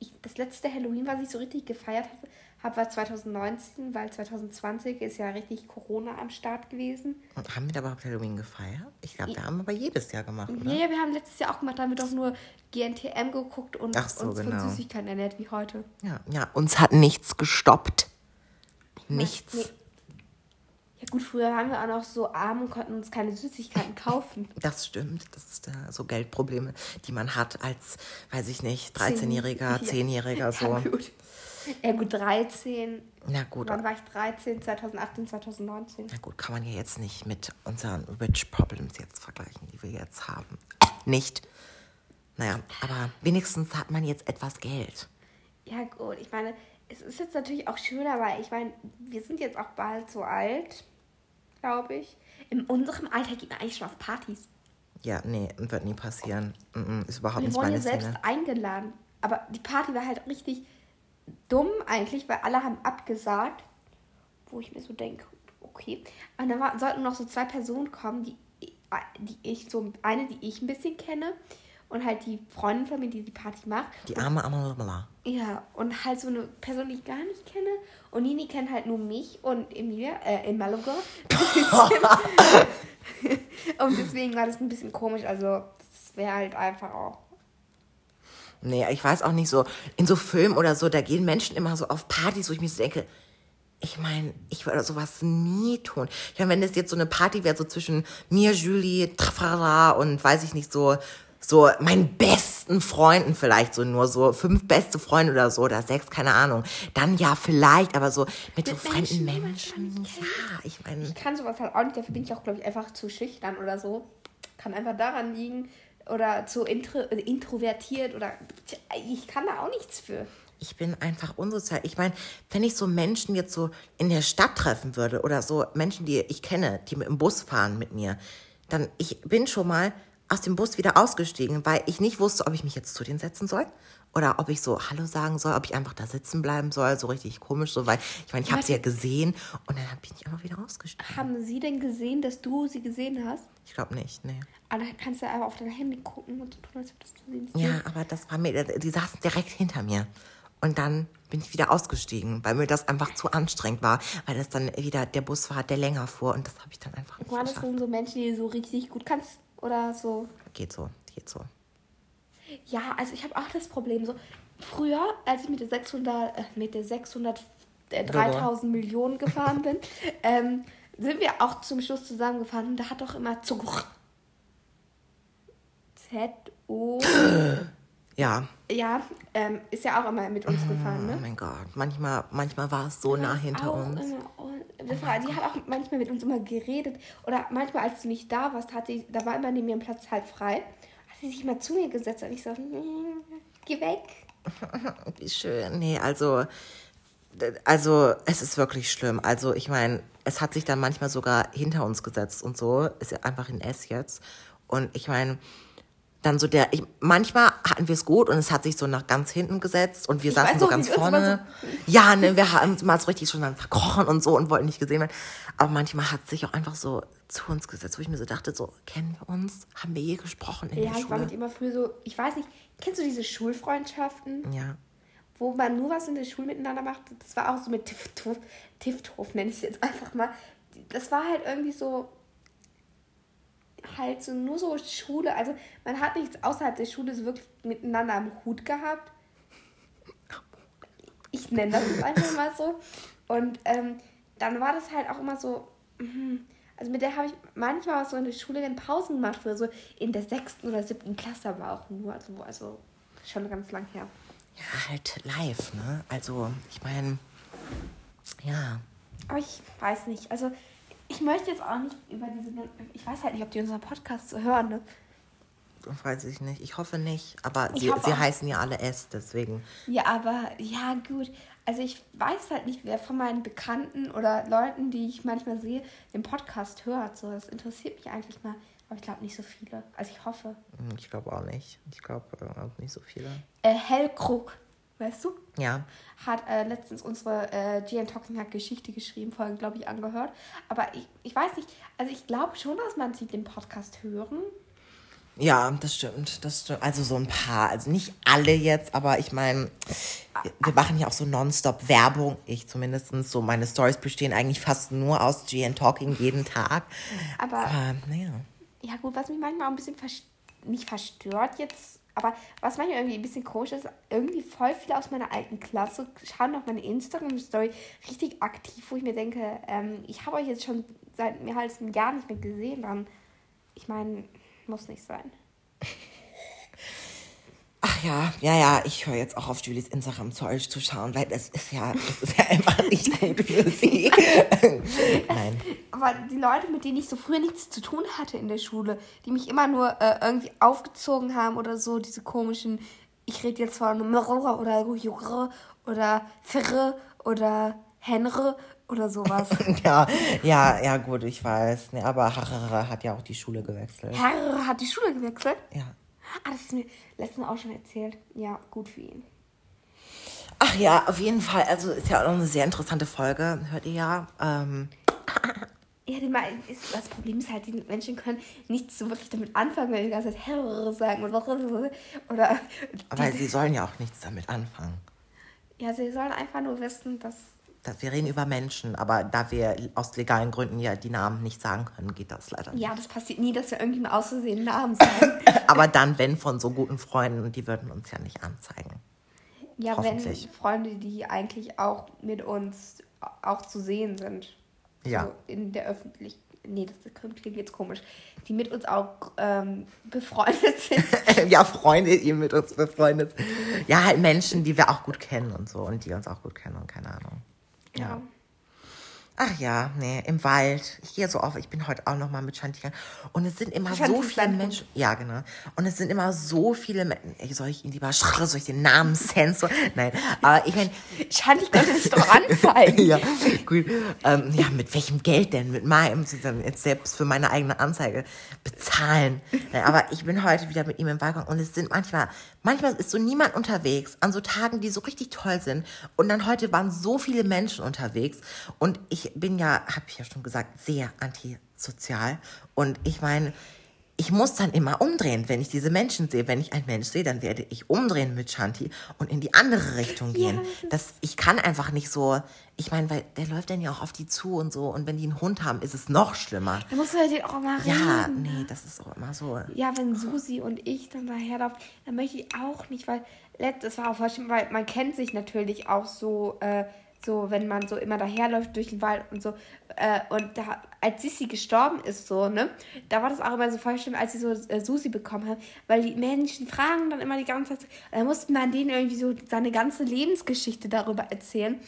Ich, das letzte Halloween, was ich so richtig gefeiert habe, hab, war 2019, weil 2020 ist ja richtig Corona am Start gewesen. Und haben wir da überhaupt Halloween gefeiert? Ich glaube, wir haben aber jedes Jahr gemacht, oder? Ja, ja, wir haben letztes Jahr auch gemacht, da haben wir doch nur GNTM geguckt und so, uns genau. von Süßigkeiten ernährt wie heute. Ja, ja, uns hat nichts gestoppt. Nichts. Nee. Ja gut, früher waren wir auch noch so arm und konnten uns keine Süßigkeiten kaufen. Das stimmt. Das ist äh, so Geldprobleme, die man hat als, weiß ich nicht, 13-Jähriger, Ja. 10-Jähriger so. Ja gut. Ja gut, 13. Na gut, Wann war ich 13? 2018, 2019. na gut, kann man ja jetzt nicht mit unseren Rich Problems jetzt vergleichen, die wir jetzt haben. Nicht. Naja, aber wenigstens hat man jetzt etwas Geld. Ja gut, ich meine, es ist jetzt natürlich auch schöner, weil ich meine, wir sind jetzt auch bald so alt, glaube ich. In unserem Alter geht man eigentlich schon auf Partys. Ja, nee, wird nie passieren. Ist überhaupt Wir nicht wurden ja meine selbst Szene. eingeladen. Aber die Party war halt richtig dumm eigentlich, weil alle haben abgesagt. Wo ich mir so denke, okay. Und dann war, sollten noch so zwei Personen kommen, die, die ich so, eine, die ich ein bisschen kenne. Und halt die Freundin von mir, die die Party macht. Die arme Amalala. Ja, und halt so eine Person, die ich gar nicht kenne. Und Nini kennt halt nur mich und Emilia, äh, Emaloga. und deswegen war das ein bisschen komisch. Also, das wäre halt einfach auch. Nee, ich weiß auch nicht so, in so Filmen oder so, da gehen Menschen immer so auf Partys, wo ich mir so denke, ich meine, ich würde sowas nie tun. Ich meine, wenn das jetzt so eine Party wäre, so zwischen mir, Julie, Trafara und weiß ich nicht, so, so meinen besten Freunden vielleicht, so nur so fünf beste Freunde oder so, oder sechs, keine Ahnung. Dann ja vielleicht, aber so mit, so Mit fremden Menschen, Menschen, ja, ich meine, Ich kann sowas halt auch nicht, dafür bin ich auch, glaube ich, einfach zu schüchtern oder so. Kann einfach daran liegen. Oder zu intro, äh, introvertiert oder. Ich kann da auch nichts für. ich bin einfach unsozial. Ich meine, wenn ich so Menschen jetzt so in der Stadt treffen würde oder so Menschen, die ich kenne, die mit dem Bus fahren mit mir, dann ich bin schon mal aus dem Bus wieder ausgestiegen, weil ich nicht wusste, ob ich mich jetzt zu denen setzen soll oder ob ich so Hallo sagen soll, ob ich einfach da sitzen bleiben soll, so richtig komisch, so weil ich meine, ich habe sie ja gesehen und dann bin ich einfach wieder ausgestiegen. Haben sie denn gesehen, dass du sie gesehen hast? Ich glaube nicht, nee. Aber dann kannst du einfach auf dein Handy gucken und so tun, als würdest du sie nicht Ja, sehen. aber das war mir, die saßen direkt hinter mir. Und dann bin ich wieder ausgestiegen, weil mir das einfach zu anstrengend war, weil das dann wieder der Bus war, der länger fuhr und das habe ich dann einfach nicht Waren das denn so Menschen, die du so richtig gut kannst? Oder so? Geht so, geht so. Ja, also ich habe auch das Problem. So, früher, als ich mit der 600, äh, mit der 600, äh, 3000 Millionen gefahren bin, ähm, sind wir auch zum Schluss zusammengefahren und da hat doch immer Zug. Z-O. Ja, Ja, ähm, ist ja auch immer mit uns gefahren, oh ne? mein Gott, manchmal, manchmal war es so nah hinter uns. Immer, oh, die hat auch manchmal mit uns immer geredet. Oder manchmal, als du nicht da warst, hat sie, da war immer neben mir ein Platz halb frei. Hat sich mal zu mir gesetzt und ich so, "Mm, geh weg. Wie schön. Nee, also, also es ist wirklich schlimm. Also ich meine, es hat sich dann manchmal sogar hinter uns gesetzt und so. Ist ja einfach in S jetzt. Und ich meine, dann so der, ich, manchmal hatten wir es gut und es hat sich so nach ganz hinten gesetzt und wir Ich saßen so ganz vorne. Ja, ne, wir haben mal so richtig schon dann verkrochen und so und wollten nicht gesehen werden. Aber manchmal hat es sich auch einfach so zu uns gesetzt, wo ich mir so dachte, so, kennen wir uns? Haben wir je gesprochen in Ja, der ich war Schule? mit immer früher so, ich weiß nicht, kennst du diese Schulfreundschaften, ja. wo man nur was in der Schule miteinander macht? Das war auch so mit Tifthof, Tifthof nenne ich es jetzt einfach mal. Das war halt irgendwie so, halt so nur so Schule, also man hat nichts außerhalb der Schule so wirklich miteinander am Hut gehabt. Ich nenne das jetzt einfach mal so. Und ähm, dann war das halt auch immer so, mhm, also mit der habe ich manchmal auch so in der Schule in Pausen gemacht, oder so in der sechsten oder siebten Klasse, aber auch nur, also, also schon ganz lang her. Ja, halt live, ne? Also, ich meine, ja. Aber ich weiß nicht, also ich möchte jetzt auch nicht über diese, ich weiß halt nicht, ob die unseren Podcast so hören, ne? Weiß ich nicht. Ich hoffe nicht. Aber Ich sie, sie heißen ja alle S, deswegen. Ja, aber ja, gut. Also ich weiß halt nicht, wer von meinen Bekannten oder Leuten, die ich manchmal sehe, den Podcast hört. So, das interessiert mich eigentlich mal. Aber ich glaube nicht so viele. Also ich hoffe. Hm, Ich glaube auch nicht. Ich glaube äh, nicht so viele. Äh, Hellkrug, weißt du? Ja. Hat äh, letztens unsere äh, GN Talking hat Geschichte geschrieben, Folgen, glaube ich, angehört. Aber ich, ich weiß nicht, also ich glaube schon, dass man sie den Podcast hören. Ja, das stimmt. Das stimmt. Also so ein paar. Also nicht alle jetzt, aber ich meine, wir machen ja auch so nonstop Werbung. Ich zumindest. So meine Stories bestehen eigentlich fast nur aus GN Talking jeden Tag. Aber Aber naja. Ja gut, was mich manchmal auch ein bisschen vers nicht verstört jetzt, aber was manchmal irgendwie ein bisschen komisch ist, irgendwie voll viele aus meiner alten Klasse schauen auf meine Instagram-Story richtig aktiv, wo ich mir denke, ähm, ich habe euch jetzt schon seit mehr als einem Jahr nicht mehr gesehen, dann, ich meine, muss nicht sein. Ach ja, ja, ja, ich höre jetzt auch auf Julies Instagram-Zeug zu schauen, weil das ist ja, das ist ja einfach nicht gut für sie. Nein. Aber die Leute, mit denen ich so früher nichts zu tun hatte in der Schule, die mich immer nur äh, irgendwie aufgezogen haben oder so, diese komischen, ich rede jetzt von Mrr oder Jure oder Firre oder Henre oder sowas. Ja, ja, ja, gut, ich weiß. Ne, aber Harare hat ja auch die Schule gewechselt. Herr hat die Schule gewechselt. Ja. Ah, das ist mir letztens auch schon erzählt. Ja, gut für ihn. Ach ja, auf jeden Fall. Also ist ja auch eine sehr interessante Folge, hört ihr ja. Ähm, Ja, das Problem ist halt, die Menschen können nicht so wirklich damit anfangen, wenn die ganze Zeit Herr sagen oder oder aber sie sollen ja auch nichts damit anfangen. ja, sie sollen einfach nur wissen, dass Das, wir reden über Menschen, aber da wir aus legalen Gründen ja die Namen nicht sagen können, geht das leider nicht. ja, das passiert nie, dass wir irgendwie mal aus Versehen Namen sagen. Aber dann, wenn von so guten Freunden, die würden uns ja nicht anzeigen. ja, wenn. Freunde, die eigentlich auch mit uns auch zu sehen sind. Ja. So in der Öffentlichkeit. Nee, das klingt jetzt komisch. Die mit uns auch ähm, befreundet sind. ja, Freunde, ihr mit uns befreundet. Ja, halt Menschen, die wir auch gut kennen und so und die uns auch gut kennen und keine Ahnung. Ja. Ach ja, nee, im Wald. Ich gehe so oft, ich bin heute auch noch mal mit Shanti gegangen. Und es sind immer Shanti so viele. Menschen. Ja, genau. Und es sind immer so viele Menschen. Soll ich ihn lieber schrrr, soll ich den Namen Sensor? Nein, aber ich meine, Shanti konnte dich doch anzeigen. ja, gut. Ähm, ja, mit welchem Geld denn? Mit meinem, jetzt selbst für meine eigene Anzeige bezahlen. Aber ich bin heute wieder mit ihm im Balkon und es sind manchmal, manchmal ist so niemand unterwegs an so Tagen, die so richtig toll sind. Und dann heute waren so viele Menschen unterwegs und ich bin ja, habe ich ja schon gesagt, sehr antisozial. Und ich meine, ich muss dann immer umdrehen, wenn ich diese Menschen sehe. Wenn ich einen Mensch sehe, dann werde ich umdrehen mit Shanti und in die andere Richtung gehen. das, ich kann einfach nicht so, ich meine, weil der läuft dann ja auch auf die zu und so. Und wenn die einen Hund haben, ist es noch schlimmer. Da musst du halt den auch mal Ja, reden. nee, das ist auch immer so. Ja, wenn Susi und ich dann daherlaufen, dann möchte ich auch nicht, weil letztes war auch voll schlimm, weil man kennt sich natürlich auch so, äh, so, wenn man so immer daherläuft durch den Wald und so. Äh, und da, als Sissi gestorben ist, so, ne, da war das auch immer so voll schlimm, als sie so äh, Susi bekommen haben, weil die Menschen fragen dann immer die ganze Zeit, da musste man denen irgendwie so seine ganze Lebensgeschichte darüber erzählen.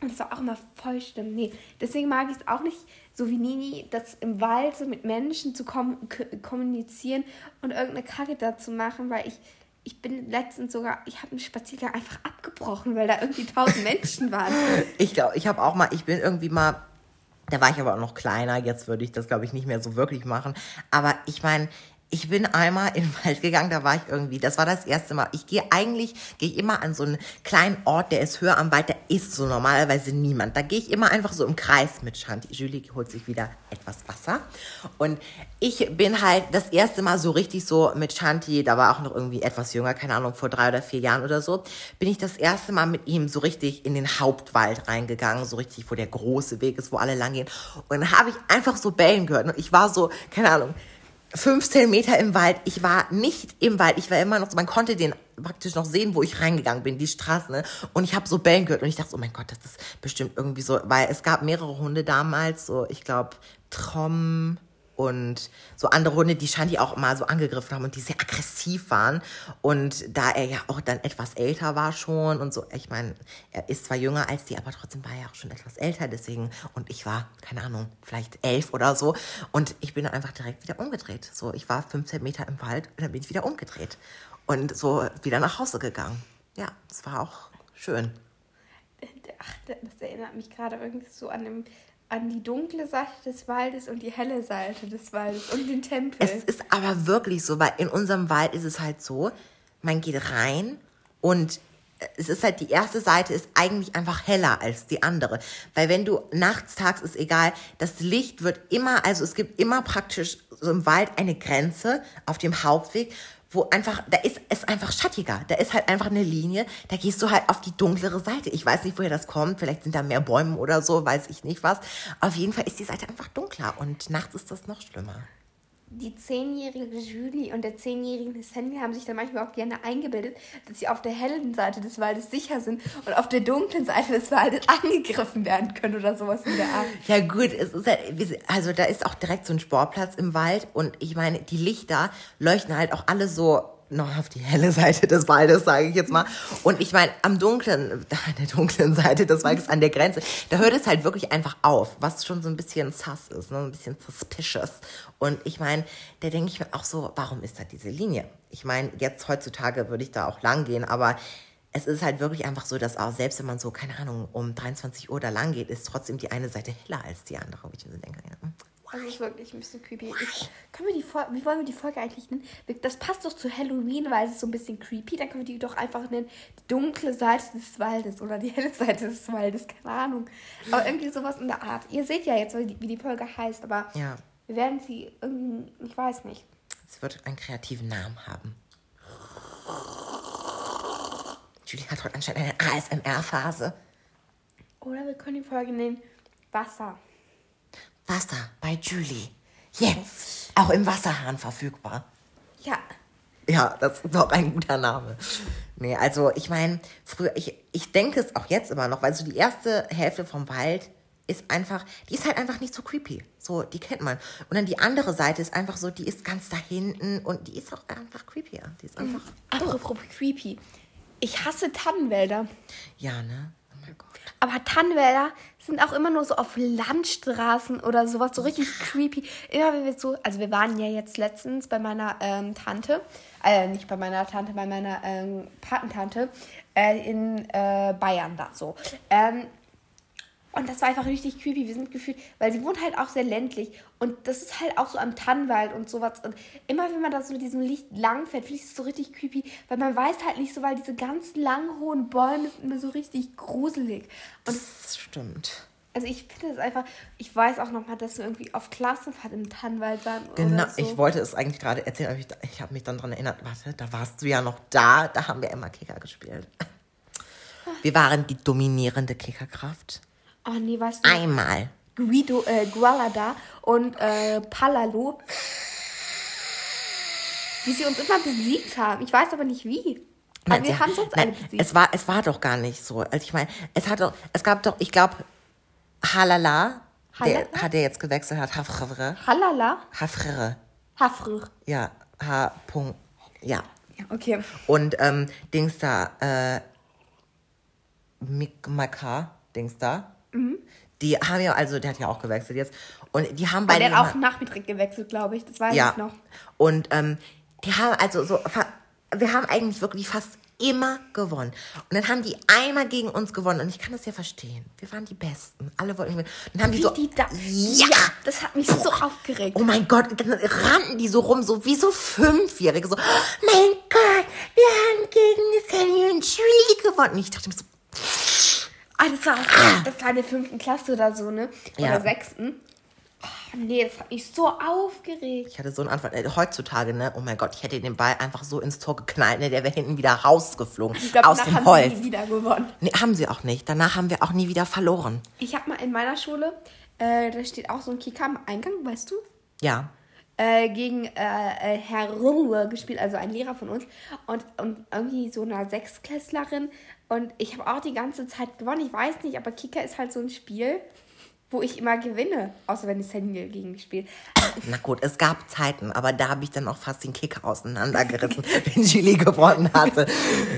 Und das war auch immer voll schlimm. Nee, deswegen mag ich es auch nicht, so wie Nini, das im Wald so mit Menschen zu kom kommunizieren und irgendeine Kacke da zu machen, weil ich, ich bin letztens sogar, ich habe einen Spaziergang einfach abgebrochen, weil da irgendwie tausend Menschen waren. Ich glaube, ich habe auch mal, ich bin irgendwie mal, da war ich aber auch noch kleiner, jetzt würde ich das, glaube ich, nicht mehr so wirklich machen. Aber ich meine, ich bin einmal in den Wald gegangen, da war ich irgendwie, das war das erste Mal. Ich gehe eigentlich, gehe ich immer an so einen kleinen Ort, der ist höher am Wald, da ist so normalerweise niemand. Da gehe ich immer einfach so im Kreis mit Shanti. Julie holt sich wieder etwas Wasser. Und ich bin halt das erste Mal so richtig so mit Shanti, da war auch noch irgendwie etwas jünger, keine Ahnung, vor drei oder vier Jahren oder so, bin ich das erste Mal mit ihm so richtig in den Hauptwald reingegangen, so richtig, wo der große Weg ist, wo alle lang gehen. Und dann habe ich einfach so bellen gehört. Und ich war so, keine Ahnung, 15 Meter im Wald. Ich war nicht im Wald. Ich war immer noch man konnte den praktisch noch sehen, wo ich reingegangen bin, die Straße. Ne? Und ich habe so Bellen gehört und ich dachte, oh mein Gott, das ist bestimmt irgendwie so, weil es gab mehrere Hunde damals, so ich glaube Trom, und so andere Hunde, die Shanti auch immer so angegriffen haben und die sehr aggressiv waren. Und da er ja auch dann etwas älter war schon und so, ich meine, er ist zwar jünger als die, aber trotzdem war er auch schon etwas älter, deswegen, und ich war, keine Ahnung, vielleicht elf oder so. Und ich bin einfach direkt wieder umgedreht. So, ich war 15 Meter im Wald und dann bin ich wieder umgedreht. Und so wieder nach Hause gegangen. Ja, es war auch schön. Ach, das erinnert mich gerade irgendwie so an dem an die dunkle Seite des Waldes und die helle Seite des Waldes und den Tempel. Es ist aber wirklich so, weil in unserem Wald ist es halt so, man geht rein und es ist halt die erste Seite ist eigentlich einfach heller als die andere, weil wenn du nachts tags ist egal, das Licht wird immer, also es gibt immer praktisch so im Wald eine Grenze auf dem Hauptweg, wo einfach, da ist es einfach schattiger. Da ist halt einfach eine Linie, da gehst du halt auf die dunklere Seite. Ich weiß nicht, woher das kommt. Vielleicht sind da mehr Bäume oder so, weiß ich nicht was. Auf jeden Fall ist die Seite einfach dunkler und nachts ist das noch schlimmer die zehnjährige Julie und der zehnjährige Sandy haben sich dann manchmal auch gerne eingebildet, dass sie auf der hellen Seite des Waldes sicher sind und auf der dunklen Seite des Waldes angegriffen werden können oder sowas in der Art. Ja gut, es ist halt, also da ist auch direkt so ein Sportplatz im Wald und ich meine, die Lichter leuchten halt auch alle so noch auf die helle Seite des Waldes, sage ich jetzt mal. Und ich meine, am dunklen, an der dunklen Seite des Waldes, an der Grenze, da hört es halt wirklich einfach auf, was schon so ein bisschen sus ist, ne? ein bisschen suspicious. Und ich meine, da denke ich mir auch so, warum ist da diese Linie? Ich meine, jetzt heutzutage würde ich da auch lang gehen, aber es ist halt wirklich einfach so, dass auch selbst wenn man so, keine Ahnung, um 23 Uhr da lang geht, ist trotzdem die eine Seite heller als die andere. Wo ich mir so denke, ja. Das ist wirklich ein bisschen creepy. Ich, können wir die Folge, wie wollen wir die Folge eigentlich nennen? Das passt doch zu Halloween, weil es ist so ein bisschen creepy. Dann können wir die doch einfach nennen, die dunkle Seite des Waldes oder die helle Seite des Waldes, keine Ahnung. Aber irgendwie sowas in der Art. Ihr seht ja jetzt, wie die, wie die Folge heißt, aber ja. wir werden sie irgendwie, ich weiß nicht. Sie wird einen kreativen Namen haben. Julie hat heute anscheinend eine ASMR-Phase. Oder wir können die Folge nennen Wasser. Wasser bei Julie. Jetzt. Auch im Wasserhahn verfügbar. Ja. Ja, das ist auch ein guter Name. Nee, also ich meine, früher, ich, ich denke es auch jetzt immer noch, weil so die erste Hälfte vom Wald ist einfach, die ist halt einfach nicht so creepy. So, die kennt man. Und dann die andere Seite ist einfach so, die ist ganz da hinten und die ist auch einfach creepier. Die ist einfach. Apropos oh. creepy. Ich hasse Tannenwälder. Ja, ne? Aber Tannenwälder sind auch immer nur so auf Landstraßen oder sowas, so richtig creepy. Immer wenn wir so, also wir waren ja jetzt letztens bei meiner ähm, Tante, äh, nicht bei meiner Tante, bei meiner ähm, Patentante äh, in äh, Bayern da so. Ähm, und das war einfach richtig creepy. Wir sind gefühlt, weil sie wohnt halt auch sehr ländlich. Und das ist halt auch so am Tannenwald und sowas. Und immer wenn man da so mit diesem Licht langfährt, finde ich es so richtig creepy. Weil man weiß halt nicht so, weil diese ganzen langen, hohen Bäume sind immer so richtig gruselig. Und das stimmt. Also ich finde es einfach, ich weiß auch noch mal, dass wir irgendwie auf Klassenfahrt im Tannenwald waren. Genau, so. ich wollte es eigentlich gerade erzählen, aber ich, ich habe mich dann daran erinnert, warte, da warst du ja noch da, da haben wir immer Kicker gespielt. Wir waren die dominierende Kickerkraft. Oh nee, weißt du. Einmal. Guido, äh, Gualada und äh, Palalo. Wie sie uns immer besiegt haben. Ich weiß aber nicht wie. Aber wir haben uns alle besiegt. Es war, es war doch gar nicht so. Also ich meine, es hat doch, es gab doch, ich glaube, Halala, der hat der jetzt gewechselt hat, Hafrere. Halala? Hafrere. Hafrere. Ja, H. -Punkt, ja. Ja, okay. Und ähm, Dings da, äh, Mikmaka, Dings da. Mhm. Die haben ja, also der hat ja auch gewechselt jetzt. Und die haben beide. Der hat auch nach Betrieb gewechselt, glaube ich. Das weiß ja. ich noch. Und ähm, die haben also so. Wir haben eigentlich wirklich fast immer gewonnen. Und dann haben die einmal gegen uns gewonnen. Und ich kann das ja verstehen. Wir waren die Besten. Alle wollten gewinnen. Dann haben die so. Die da, ja! das hat mich so aufgeregt. Oh mein Gott, dann rannten die so rum, so wie so Fünfjährige. So, mein Gott, wir haben gegen Sammy und Julie gewonnen. Und ich dachte mir so, Ah, das war, auch, das war in der fünften Klasse oder so, ne? Oder Ja. sechsten. Oh, nee, das hat mich so aufgeregt. ich hatte so einen Anfang. Äh, heutzutage, ne? Oh mein Gott, ich hätte den Ball einfach so ins Tor geknallt, ne? Der wäre hinten wieder rausgeflogen. Ich glaube, aus danach dem haben Holz. sie nie wieder gewonnen. Nee, haben sie auch nicht. Danach haben wir auch nie wieder verloren. Ich habe mal in meiner Schule, äh, da steht auch so ein Kicker am Eingang, weißt du? Ja. Äh, gegen äh, äh, Herr Ruhe gespielt, also ein Lehrer von uns. Und, und irgendwie so eine Sechsklässlerin. Und ich habe auch die ganze Zeit gewonnen. Ich weiß nicht, aber Kicker ist halt so ein Spiel, wo ich immer gewinne. Außer wenn ich Sandy gegen spiele. Na gut, es gab Zeiten, aber da habe ich dann auch fast den Kicker auseinandergerissen, wenn Julie gewonnen hatte.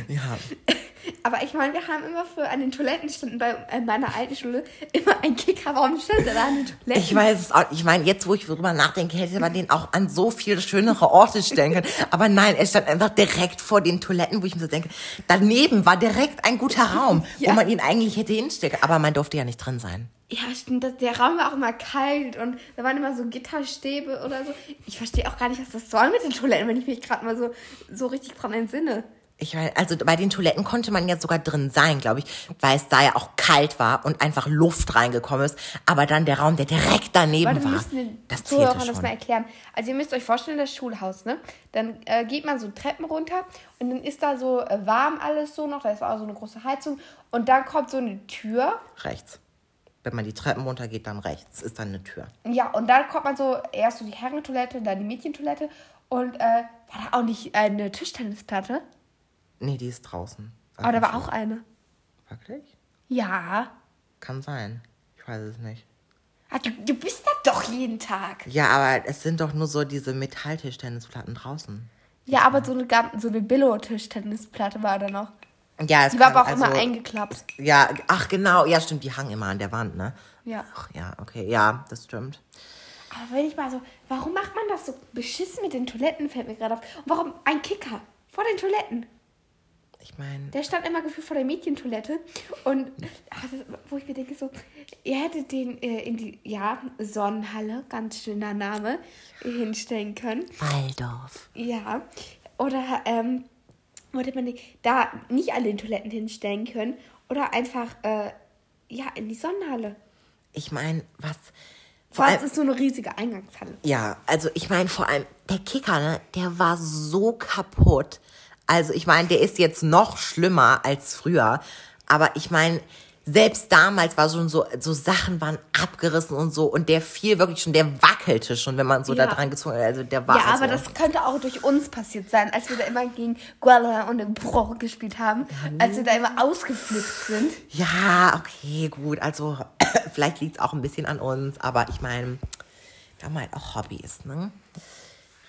Ja. Aber ich meine, wir haben immer für an den Toiletten standen bei äh, meiner alten Schule immer ein Kicker. Warum stand da an den Toiletten? Ich weiß es auch. Ich meine, jetzt, wo ich drüber nachdenke, hätte man den auch an so viel schönere Orte stellen können. Aber nein, er stand einfach direkt vor den Toiletten, wo ich mir so denke, daneben war direkt ein guter Raum, Ja. wo man ihn eigentlich hätte hinstecken. Aber man durfte ja nicht drin sein. Ja, stimmt. Der Raum war auch immer kalt und da waren immer so Gitterstäbe oder so. Ich verstehe auch gar nicht, was das soll mit den Toiletten, wenn ich mich gerade mal so, so richtig dran entsinne. Ich weiß, also bei den Toiletten konnte man ja sogar drin sein, glaube ich, weil es da ja auch kalt war und einfach Luft reingekommen ist. Aber dann der Raum, der direkt daneben Warte, war, das zählte Zuhörern das schon. mal erklären. Also ihr müsst euch vorstellen, das Schulhaus, ne? Dann äh, geht man so Treppen runter und dann ist da so äh, warm alles so noch, da ist auch so eine große Heizung und dann kommt so eine Tür. Rechts. Wenn man die Treppen runtergeht, dann rechts ist dann eine Tür. Ja, und dann kommt man so erst so die Herrentoilette, dann die Mädchentoilette und äh, war da auch nicht eine Tischtennisplatte? Nee, die ist draußen. Aber da war auch eine. Wirklich? Ja. Kann sein. Ich weiß es nicht. Ah, du, du bist da doch jeden Tag. Ja, aber es sind doch nur so diese Metalltischtennisplatten draußen. Ja, aber so eine, so eine Billo-Tischtennisplatte war da noch. Ja, es Die war aber auch immer also- eingeklappt. Ja, ach genau, ja stimmt, die hangen immer an der Wand, ne? Ja. Ach ja, okay, ja, das stimmt. Aber wenn ich mal so, warum macht man das so beschissen mit den Toiletten, fällt mir gerade auf. Und warum ein Kicker vor den Toiletten? Ich meine, Der stand immer gefühlt vor der Mädchentoilette. Und ach, das, wo ich mir denke, so, ihr hättet den äh, in die, ja, Sonnenhalle, ganz schöner Name, hinstellen können. Waldorf. Ja. Oder, ähm, oder man den- da nicht an den Toiletten hinstellen können. Oder einfach, äh, ja, in die Sonnenhalle. Ich meine, was. Vor Vor allem, ist so eine riesige Eingangshalle. ja, also ich meine, vor allem, der Kicker, ne, der war so kaputt. Also ich meine, der ist jetzt noch schlimmer als früher. Aber ich meine, selbst damals war schon so, so Sachen waren abgerissen und so. Und der fiel wirklich schon, der wackelte schon, wenn man so Ja. da dran gezogen hat. Also der war Ja, also, aber das könnte auch durch uns passiert sein, als wir da immer gegen Guala und Bro gespielt haben, als wir da immer ausgeflippt sind. Ja, okay, gut. Also, vielleicht liegt es auch ein bisschen an uns, aber ich meine, wir haben halt auch Hobbys, ne?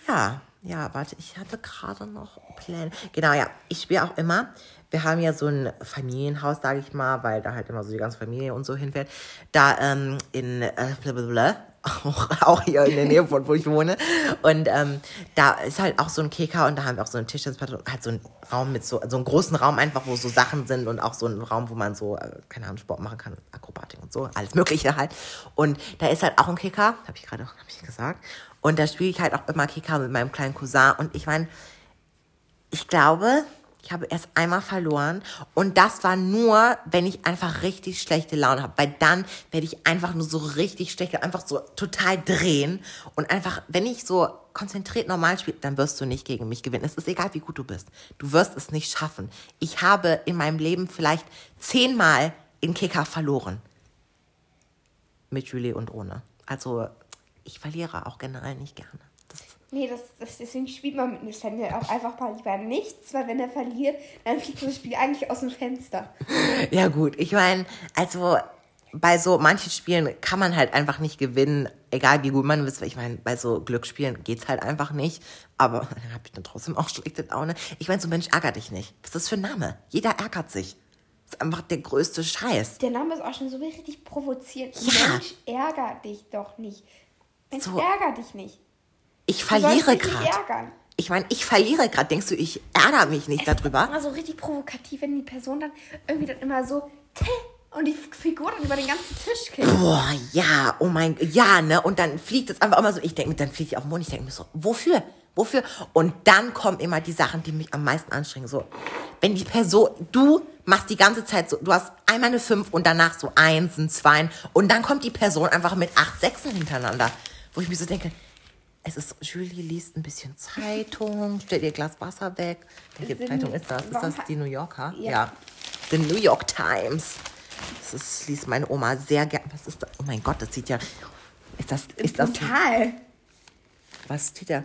Ja, ja, warte, ich hatte gerade noch Pläne. Genau, ja, ich spiele auch immer. Wir haben ja so ein Familienhaus, sage ich mal, weil da halt immer so die ganze Familie und so hinfährt. Da ähm, in äh, blablabla, auch, auch hier in der Nähe von wo ich wohne. Und ähm, da ist halt auch so ein Kicker und da haben wir auch so einen Tischtennisplatte, halt so einen Raum mit so, so einen großen Raum einfach, wo so Sachen sind und auch so einen Raum, wo man so, äh, keine Ahnung, Sport machen kann, Akrobatik und so, alles Mögliche halt. Und da ist halt auch ein Kicker, habe ich gerade hab ich gesagt. Und da spiele ich halt auch immer Kicker mit meinem kleinen Cousin. Und ich meine, ich glaube, ich habe erst einmal verloren und das war nur, wenn ich einfach richtig schlechte Laune habe, weil dann werde ich einfach nur so richtig schlecht, einfach so total drehen und einfach, wenn ich so konzentriert normal spiele, dann wirst du nicht gegen mich gewinnen. Es ist egal, wie gut du bist. Du wirst es nicht schaffen. Ich habe in meinem Leben vielleicht zehnmal in Kicker verloren. Mit Julie und ohne. Also, ich verliere auch generell nicht gerne. Das Nee, das, das, deswegen spielt man mit Nathaniel auch einfach mal lieber nichts, weil wenn er verliert, dann fliegt das Spiel eigentlich aus dem Fenster. Ja, gut, ich meine, also bei so manchen Spielen kann man halt einfach nicht gewinnen, egal wie gut man ist. Ich meine, bei so Glücksspielen geht's halt einfach nicht. Aber dann habe ich dann trotzdem auch schlechte Laune. Ich meine, so Mensch, ärger dich nicht. Was ist das für ein Name? Jeder ärgert sich. Das ist einfach der größte Scheiß. Der Name ist auch schon so richtig provozierend. Ja. Mensch, ärger dich doch nicht. Mensch, So. ärger dich nicht. Ich verliere gerade. Ich meine, ich verliere gerade. Denkst du, ich ärgere mich nicht darüber? Immer so richtig provokativ, wenn die Person dann irgendwie dann immer so und die Figur dann über den ganzen Tisch kippt. Boah, ja, oh mein Gott, ja, ne? Und dann fliegt es einfach immer so. Ich denke dann fliegt die auf den Mond. Ich denke mir so, wofür? Wofür? Und dann kommen immer die Sachen, die mich am meisten anstrengen. So, wenn die Person, du machst die ganze Zeit so, du hast einmal eine 5 und danach so Einsen, Zweien und dann kommt die Person einfach mit acht Sechsen hintereinander. Wo ich mir so denke, es ist, Julie liest ein bisschen Zeitung, stellt ihr Glas Wasser weg. Welche Sind- Zeitung ist das? Ist das die New Yorker? Ja. The New York Times. Das ist, liest meine Oma sehr gern. Was ist das? Oh mein Gott, das sieht ja. Ist das, ist das, Total. was steht da?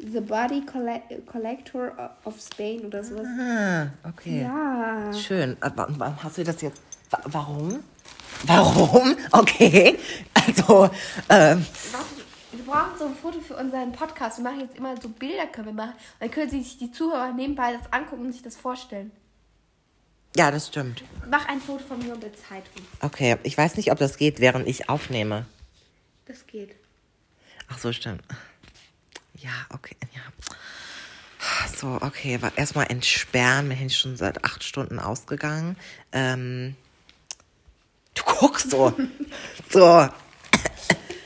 The Body Colle Collector of Spain oder sowas. Ah, okay. Ja. Schön. Aber warum hast du das jetzt? wa- Warum? Warum? Okay. Also, ähm, wir brauchen so ein Foto für unseren Podcast. Wir machen jetzt immer so Bilder, können wir machen. Dann können sich die Zuhörer nebenbei das angucken und sich das vorstellen. ja, das stimmt. Mach ein Foto von mir und der Zeitung. Okay, ich weiß nicht, ob das geht, während ich aufnehme. Das geht. Ach so, stimmt. Ja, okay, ja. So, okay, war erstmal entsperren. Wir sind schon seit acht Stunden ausgegangen. Ähm, du guckst so. so,